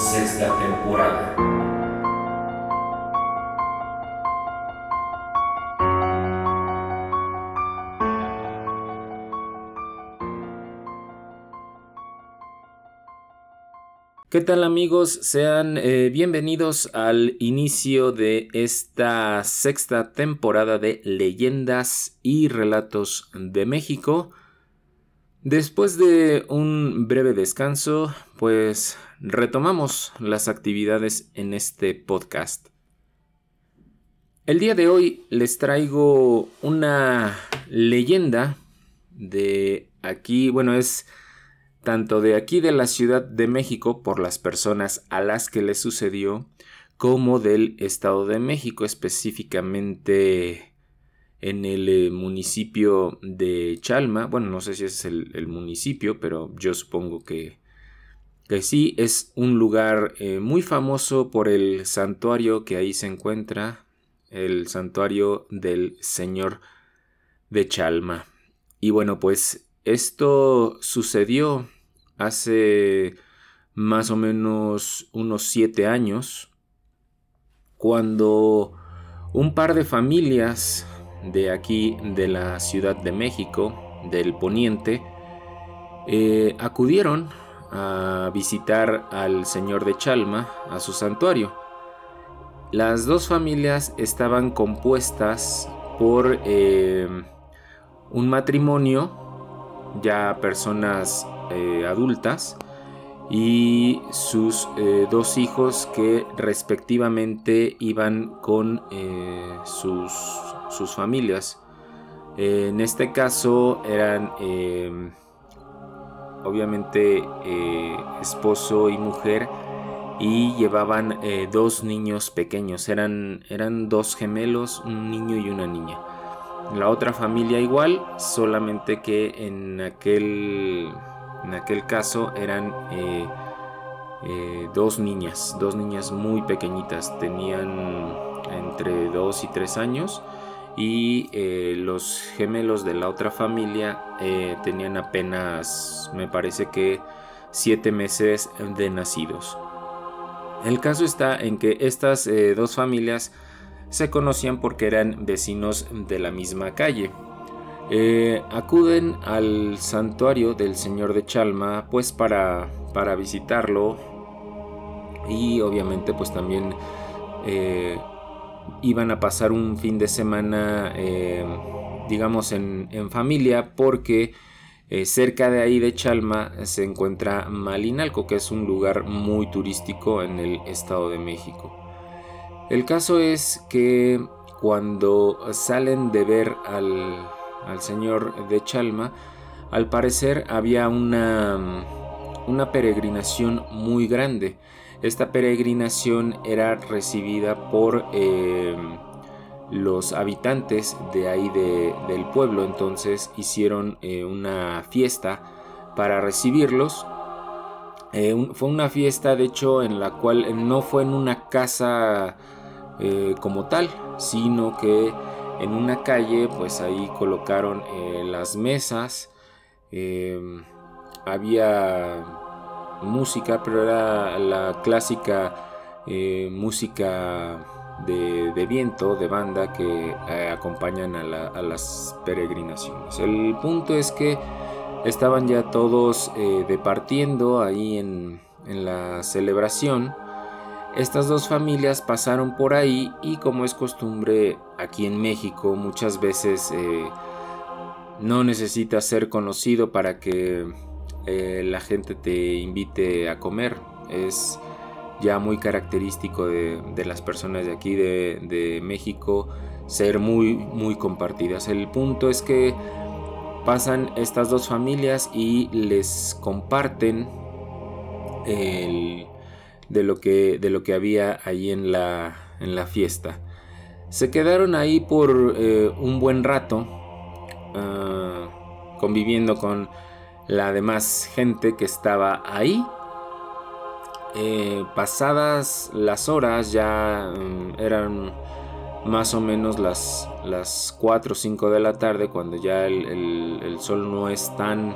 sexta temporada. ¿Qué tal amigos? Sean eh, bienvenidos al inicio de esta sexta temporada de Leyendas y Relatos de México. Después de un breve descanso, pues retomamos las actividades en este podcast. El día de hoy les traigo una leyenda de aquí, bueno, es tanto de aquí de la Ciudad de México por las personas a las que le sucedió, como del Estado de México, específicamente en el eh, municipio de Chalma. Bueno, no sé si es el, municipio, pero yo supongo que, que sí, es un lugar eh, muy famoso por el santuario que ahí se encuentra, el santuario del Señor de Chalma. Y bueno, pues esto sucedió hace más o menos unos siete años, cuando un par de familias de aquí, de la Ciudad de México, del Poniente, eh, acudieron a visitar al Señor de Chalma, a su santuario. Las dos familias estaban compuestas por eh, un matrimonio ya personas eh, adultas y sus eh, dos hijos que respectivamente iban con eh, sus, sus, familias. en este caso eran obviamente esposo y mujer y llevaban dos niños pequeños, eran, eran dos gemelos, un niño y una niña. La otra familia igual, solamente que en aquel, en aquel caso eran eh, eh, dos niñas, dos niñas muy pequeñitas, tenían entre 2 y 3 años y eh, los gemelos de la otra familia tenían apenas, me parece que 7 meses de nacidos. El caso está en que estas dos familias se conocían porque eran vecinos de la misma calle. Eh, acuden al santuario del Señor de Chalma pues para, para visitarlo y obviamente pues también eh, iban a pasar un fin de semana eh, digamos en, en, familia porque cerca de ahí de Chalma se encuentra Malinalco que es un lugar muy turístico en el Estado de México. El caso es que cuando salen de ver al, señor de Chalma, al parecer había una, una peregrinación muy grande. Esta peregrinación era recibida por eh, los habitantes de ahí del pueblo, entonces hicieron eh, una fiesta para recibirlos. Eh, fue una fiesta, de hecho, en la cual no fue en una casa eh, como tal, sino que en una calle pues ahí colocaron eh, las mesas, em, había música, pero era la clásica eh, música de, viento, de banda que acompañan a, las peregrinaciones. El punto es que estaban ya todos departiendo ahí en la celebración estas dos familias pasaron por ahí y como es costumbre aquí en México muchas veces eh, no necesitas ser conocido para que eh, la gente te invite a comer. Es ya muy característico de, las personas de aquí de, México ser muy muy compartidas. El punto es que pasan estas dos familias y les comparten el de lo que, de lo que había ahí en la, en la fiesta. Se quedaron ahí por eh, un buen rato, ah, conviviendo con la demás gente que estaba ahí. Eh, pasadas las horas, ya mm, eran más o menos las, las 4 o 5 de la tarde, cuando ya el, el sol no es tan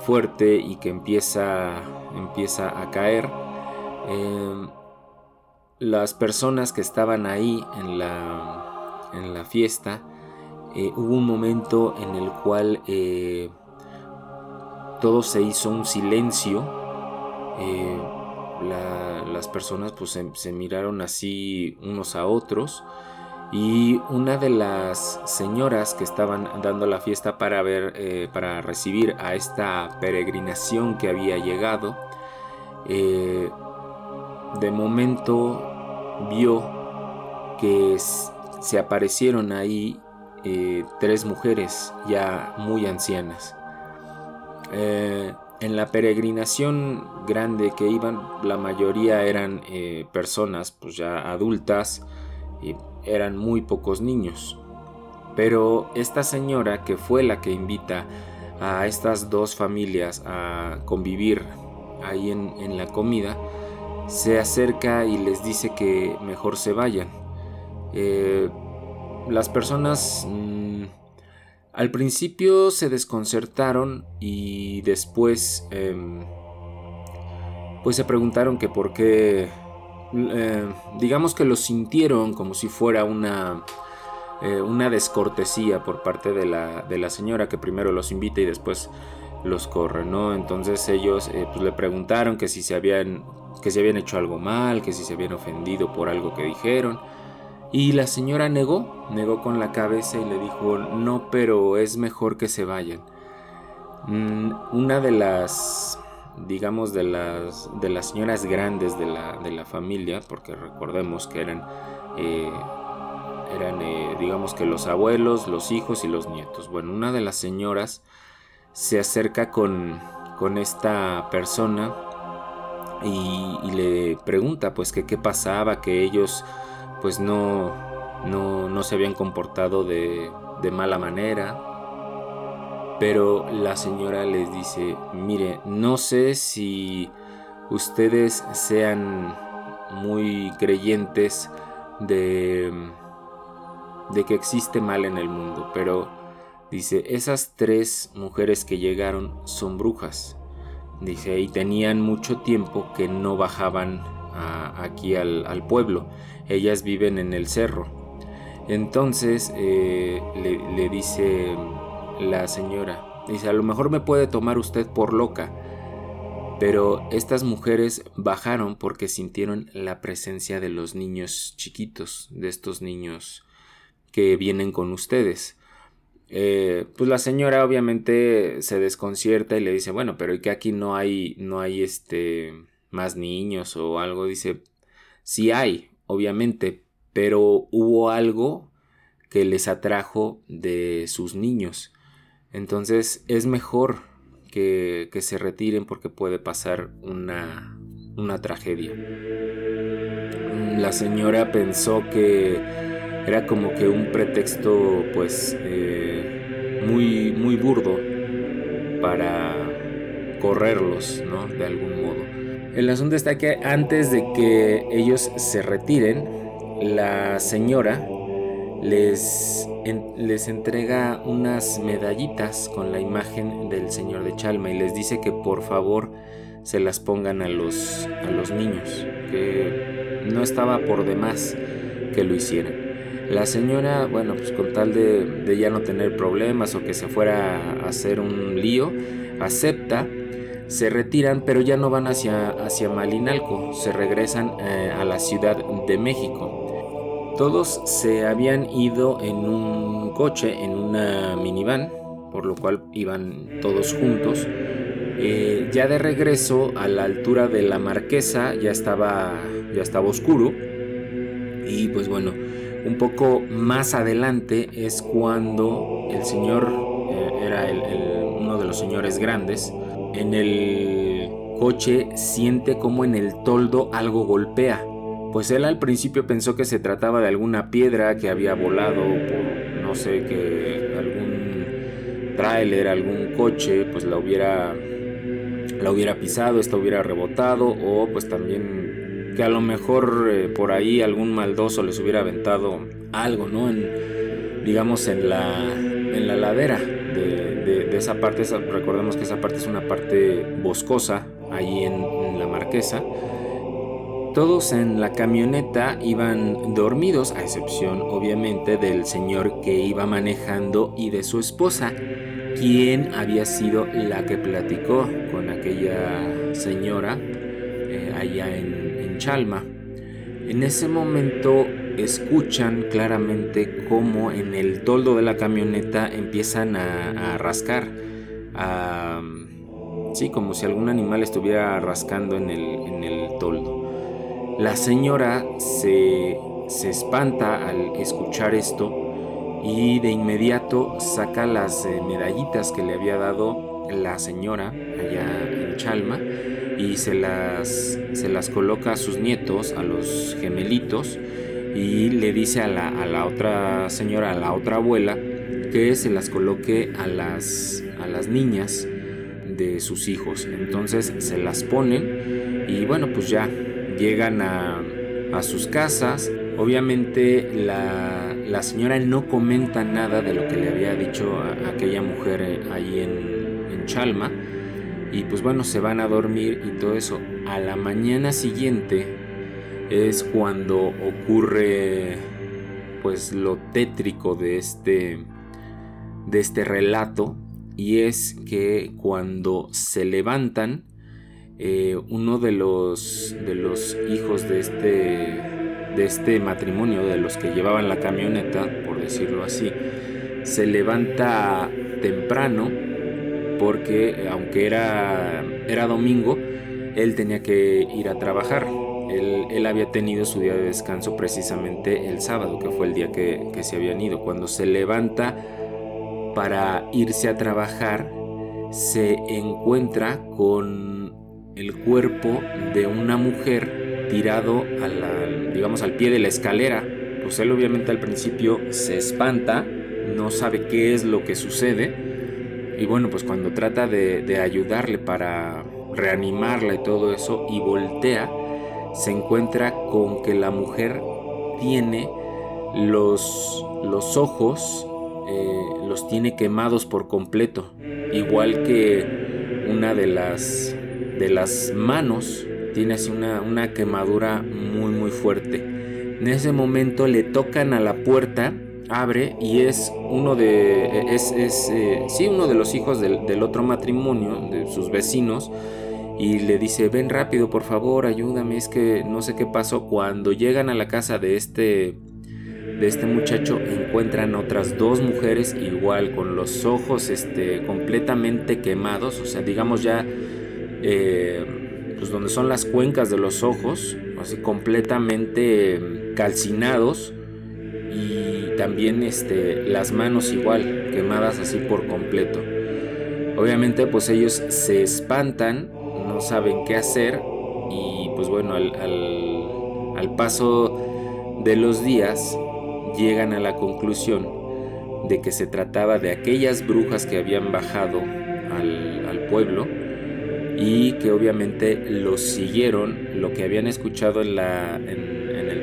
fuerte y que empieza, empieza a caer. Em, las personas que estaban ahí en la, en la fiesta, eh, hubo un momento en el cual eh, todo se hizo un silencio. Eh, las personas pues se, miraron así unos a otros y una de las señoras que estaban dando la fiesta para ver para recibir a esta peregrinación que había llegado de momento vio que se aparecieron ahí eh, tres mujeres ya muy ancianas. Eh, en la peregrinación grande que iban, la mayoría eran eh, personas pues ya adultas y eran muy pocos niños. Pero esta señora que fue la que invita a estas dos familias a convivir ahí en la comida, se acerca y les dice que mejor se vayan. Eh, las personas mm, al principio se desconcertaron y después em, pues se preguntaron que por qué, eh, digamos que lo sintieron como si fuera una, eh, una descortesía por parte de la, de la señora que primero los invita y después los corre, ¿no? Entonces ellos pues le preguntaron que si se habían que se habían hecho algo mal, que si se habían ofendido por algo que dijeron. Y la señora negó, negó con la cabeza y le dijo, no, pero es mejor que se vayan. Mm, una de las, digamos, de las, de las señoras grandes de la, de la familia, porque recordemos que eran, eh, eran eh, digamos que los abuelos, los hijos y los nietos. Bueno, una de las señoras se acerca con, con esta persona y, le pregunta pues que qué pasaba, que ellos pues no, no, se habían comportado de, de mala manera. Pero la señora les dice, mire, no sé si ustedes sean muy creyentes de, de que existe mal en el mundo, pero dice, esas tres mujeres que llegaron son brujas. Dice, y tenían mucho tiempo que no bajaban aquí al, pueblo. Ellas viven en el cerro. Entonces eh, le, dice la señora, dice, a lo mejor me puede tomar usted por loca, pero estas mujeres bajaron porque sintieron la presencia de los niños chiquitos, de estos niños que vienen con ustedes. Eh, pues la señora obviamente se desconcierta y le dice, bueno, pero ¿y que aquí no hay, no hay este, más niños o algo? Dice, sí hay, obviamente, pero hubo algo que les atrajo de sus niños. Entonces es mejor que, que se retiren porque puede pasar una, una tragedia. La señora pensó que era como que un pretexto pues eh, muy, muy burdo para correrlos, ¿no? De algún modo. El asunto está que antes de que ellos se retiren, la señora les, les entrega unas medallitas con la imagen del señor de Chalma y les dice que por favor se las pongan a los, a los niños, que no estaba por demás que lo hicieran. La señora, bueno, pues con tal de, ya no tener problemas o que se fuera a hacer un lío, acepta, se retiran, pero ya no van hacia, hacia Malinalco, se regresan eh, a la Ciudad de México. Todos se habían ido en un coche, en una minivan, por lo cual iban todos juntos. Eh, ya de regreso a la altura de la Marquesa ya estaba, ya estaba oscuro y pues bueno, un poco más adelante es cuando el señor, eh, era uno de los señores grandes, en el coche siente como en el toldo algo golpea. Pues él al principio pensó que se trataba de alguna piedra que había volado por, no sé, que algún tráiler, algún coche, pues la hubiera, la hubiera pisado, esta hubiera rebotado o pues también que a lo mejor eh, por ahí algún maldoso les hubiera aventado algo, ¿no? En, digamos en la, en la ladera de, esa parte, recordemos que esa parte es una parte boscosa, ahí en, la marquesa. Todos en la camioneta iban dormidos, a excepción obviamente del señor que iba manejando y de su esposa, quien había sido la que platicó con aquella señora eh, allá en Chalma. En ese momento escuchan claramente cómo en el toldo de la camioneta empiezan a, rascar. sí, como si algún animal estuviera rascando en el, toldo. La señora se, espanta al escuchar esto y de inmediato saca las eh, medallitas que le había dado la señora allá en Chalma y se las, se las coloca a sus nietos, a los gemelitos, y le dice a la, otra señora, a la otra abuela, que se las coloque a las, a las niñas de sus hijos. Entonces se las ponen y bueno, pues ya llegan a, sus casas. Obviamente la, señora no comenta nada de lo que le había dicho a, aquella mujer eh, ahí en, en Chalma. Y pues bueno, se van a dormir y todo eso. A la mañana siguiente es cuando ocurre pues lo tétrico de este de este relato y es que cuando se levantan eh, uno de los de los hijos de este de este matrimonio de los que llevaban la camioneta por decirlo así se levanta temprano porque aunque era era domingo él tenía que ir a trabajar él, había tenido su día de descanso precisamente el sábado, que fue el día que, se habían ido. Cuando se levanta para irse a trabajar, se encuentra con el cuerpo de una mujer tirado digamos, al pie de la escalera. Pues él obviamente al principio se espanta, no sabe qué es lo que sucede. Y bueno, pues cuando trata de, de ayudarle para reanimarla y todo eso, y voltea, se encuentra con que la mujer tiene los, los ojos, eh, los tiene quemados por completo, igual que una de las, de las manos tiene así una, una quemadura muy muy fuerte. En ese momento le tocan a la puerta, abre y es uno de, es, es eh, sí, uno de los hijos del, del otro matrimonio, de sus vecinos, y le dice, ven rápido, por favor, ayúdame, es que no sé qué pasó. Cuando llegan a la casa de este, de este muchacho, encuentran otras dos mujeres igual, con los ojos este, completamente quemados, o sea, digamos ya, eh, pues donde son las cuencas de los ojos, así completamente calcinados. También este, las manos igual, quemadas así por completo. Obviamente pues ellos se espantan no saben qué hacer y pues bueno, al, paso de los días llegan a la conclusión de que se trataba de aquellas brujas que habían bajado al, pueblo y que obviamente los siguieron, lo que habían escuchado en, la,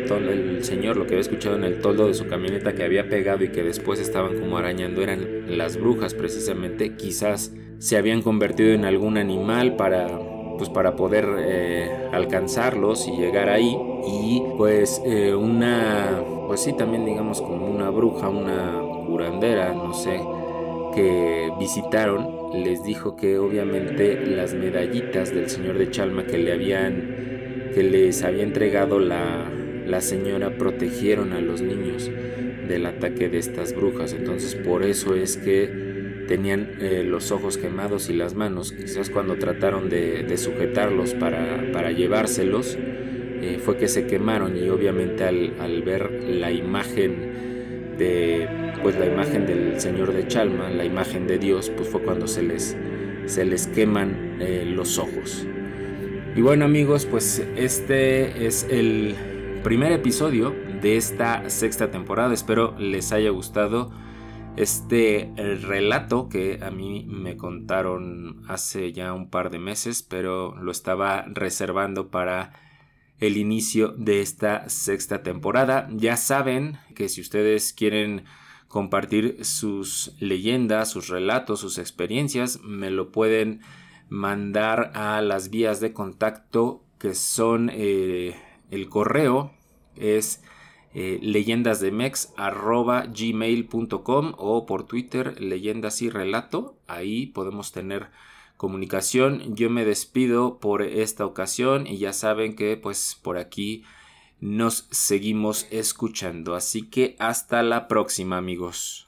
el, el señor, lo que había escuchado en el toldo de su camioneta que había pegado y que después estaban como arañando eran las brujas precisamente, quizás se habían convertido en algún animal para pues para poder eh, alcanzarlos y llegar ahí. Y pues eh, una pues sí también digamos como una bruja una curandera no sé que visitaron les dijo que obviamente las medallitas del señor de Chalma que le habían que les había entregado la, la señora protegieron a los niños del ataque de estas brujas entonces por eso es que tenían eh, los ojos quemados y las manos. Quizás cuando trataron de, sujetarlos para, llevárselos, eh, fue que se quemaron y obviamente al, ver la imagen de pues la imagen del Señor de Chalma, la imagen de Dios, pues fue cuando se les, se les queman eh, los ojos. Y bueno amigos, pues este es el primer episodio de esta sexta temporada. Espero les haya gustado este relato que a mí me contaron hace ya un par de meses, pero lo estaba reservando para el inicio de esta sexta temporada. Ya saben que si ustedes quieren compartir sus leyendas, sus relatos, sus experiencias, me lo pueden mandar a las vías de contacto que son eh, el correo es eh, leyendasdemex.gmail.com o por Twitter leyendas y relato. Ahí podemos tener comunicación. Yo me despido por esta ocasión y ya saben que pues por aquí nos seguimos escuchando. Así que hasta la próxima amigos.